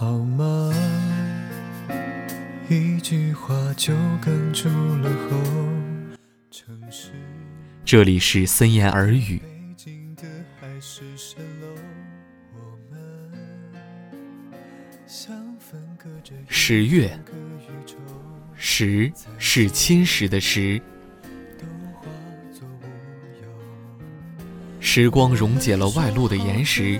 好吗？一句话就哽住了喉。城市这里是森言耳语，十月个宇宙，石是侵蚀的石，都化作乌有。时光溶解了外露的岩石，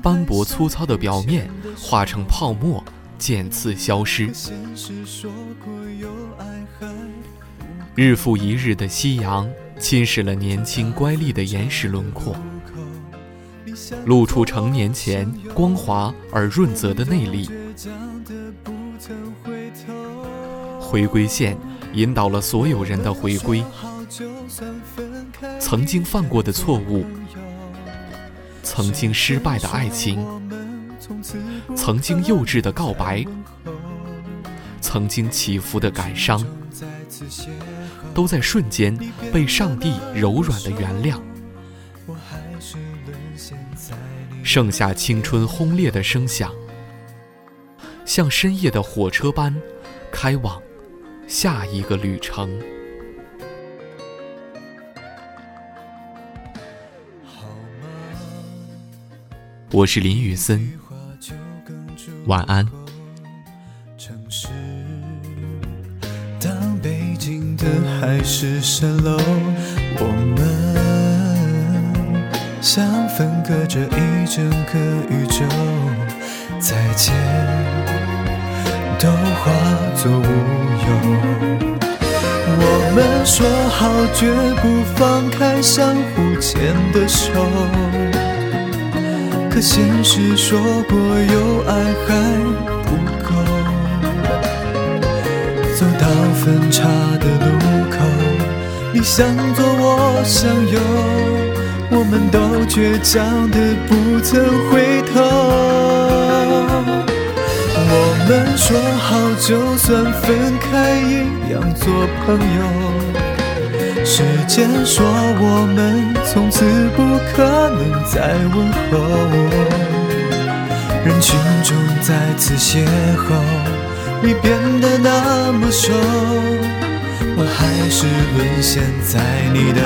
斑驳粗糙的表面化成泡沫，渐次消失。日复一日的夕阳侵蚀了年轻乖戾的岩石轮廓，露出成年前光滑而润泽的内里。回。归线引导了所有人的回归，曾经犯过的错误，曾经失败的爱情，曾经幼稚的告白，曾经起伏的感伤，都在瞬间被上帝柔软的原谅，剩下青春轰烈的声响，像深夜的火车般开往下一个旅程。我是林雨森，晚安。城市，当北京的海市蜃楼，我们像分隔着一整个宇宙，再见都化作乌有。我们说好绝不放开相互牵的手。可现实说过有爱还不够，走到分岔的路口，你向左我向右，我们都倔强的不曾回头。我们说好，就算分开一样做朋友。时间说我们从此不可能再问候，人群中再次邂逅，你变得那么瘦，我还是沦陷在你的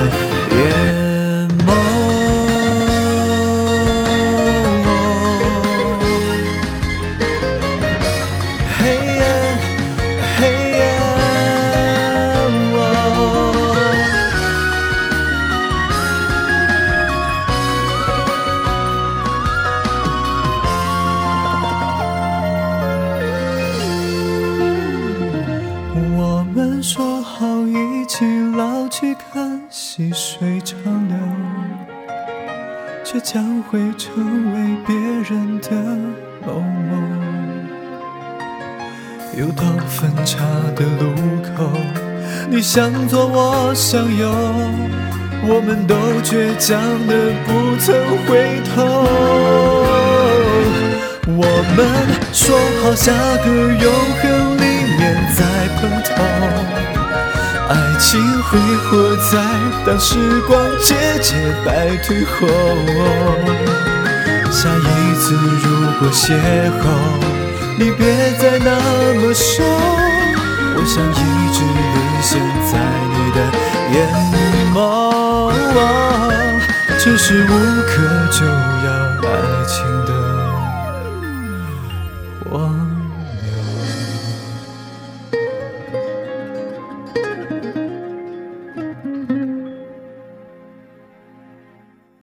说好一起老去看细水长流，却将会成为别人的某某。又到分岔的路口，你向左，我向右，我们都倔强的不曾回头。我们说好下个永恒里面再碰头，情挥霍在当时光节节败退后。下一次如果邂逅，你别再那么瘦，我想一直沦陷在你的眼眸，这是无可救药爱情的